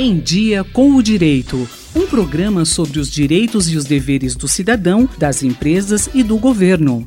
Em Dia com o Direito. Um programa sobre os direitos e os deveres do cidadão, das empresas e do governo.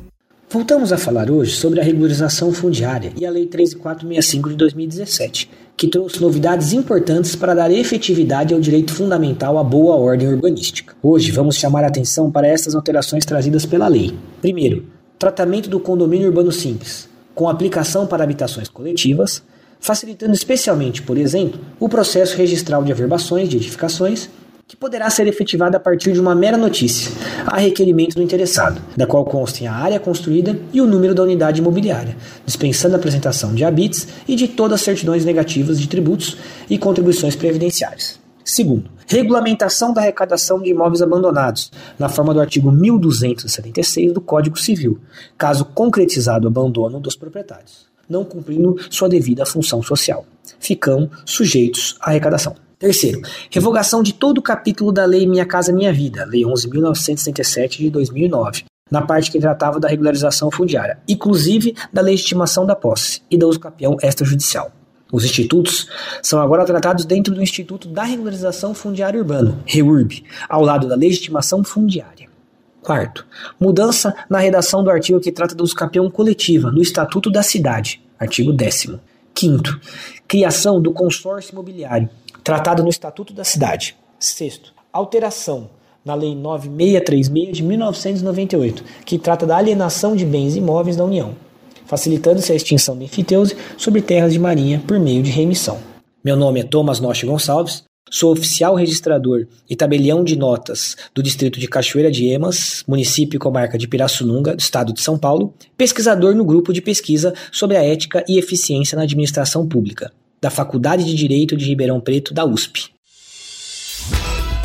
Voltamos a falar hoje sobre a regularização fundiária e a Lei 13465 de 2017, que trouxe novidades importantes para dar efetividade ao direito fundamental à boa ordem urbanística. Hoje vamos chamar a atenção para estas alterações trazidas pela lei. Primeiro, tratamento do condomínio urbano simples, com aplicação para habitações coletivas, facilitando especialmente, por exemplo, o processo registral de averbações de edificações, que poderá ser efetivado a partir de uma mera notícia, a requerimento do interessado, da qual constem a área construída e o número da unidade imobiliária, dispensando a apresentação de habites e de todas as certidões negativas de tributos e contribuições previdenciárias. Segundo, regulamentação da arrecadação de imóveis abandonados, na forma do artigo 1276 do Código Civil, caso concretizado o abandono dos proprietários não cumprindo sua devida função social. Ficam sujeitos à arrecadação. Terceiro, revogação de todo o capítulo da Lei Minha Casa Minha Vida, Lei 11.967 de 2009, na parte que tratava da regularização fundiária, inclusive da legitimação da posse e da capião extrajudicial. Os institutos são agora tratados dentro do Instituto da Regularização Fundiária Urbana, REURB, ao lado da legitimação fundiária. Quarto, mudança na redação do artigo que trata do usucapião coletiva no Estatuto da Cidade, artigo 10 Quinto, criação do consórcio imobiliário, tratado no Estatuto da Cidade. Sexto, alteração na Lei 9636 de 1998, que trata da alienação de bens imóveis da União, facilitando-se a extinção da enfiteuse sobre terras de marinha por meio de remissão. Meu nome é Thomas Noche Gonçalves, Sou oficial registrador e tabelião de notas do distrito de Cachoeira de Emas, município e comarca de Pirassununga, do estado de São Paulo, pesquisador no grupo de pesquisa sobre a ética e eficiência na administração pública, da Faculdade de Direito de Ribeirão Preto, da USP.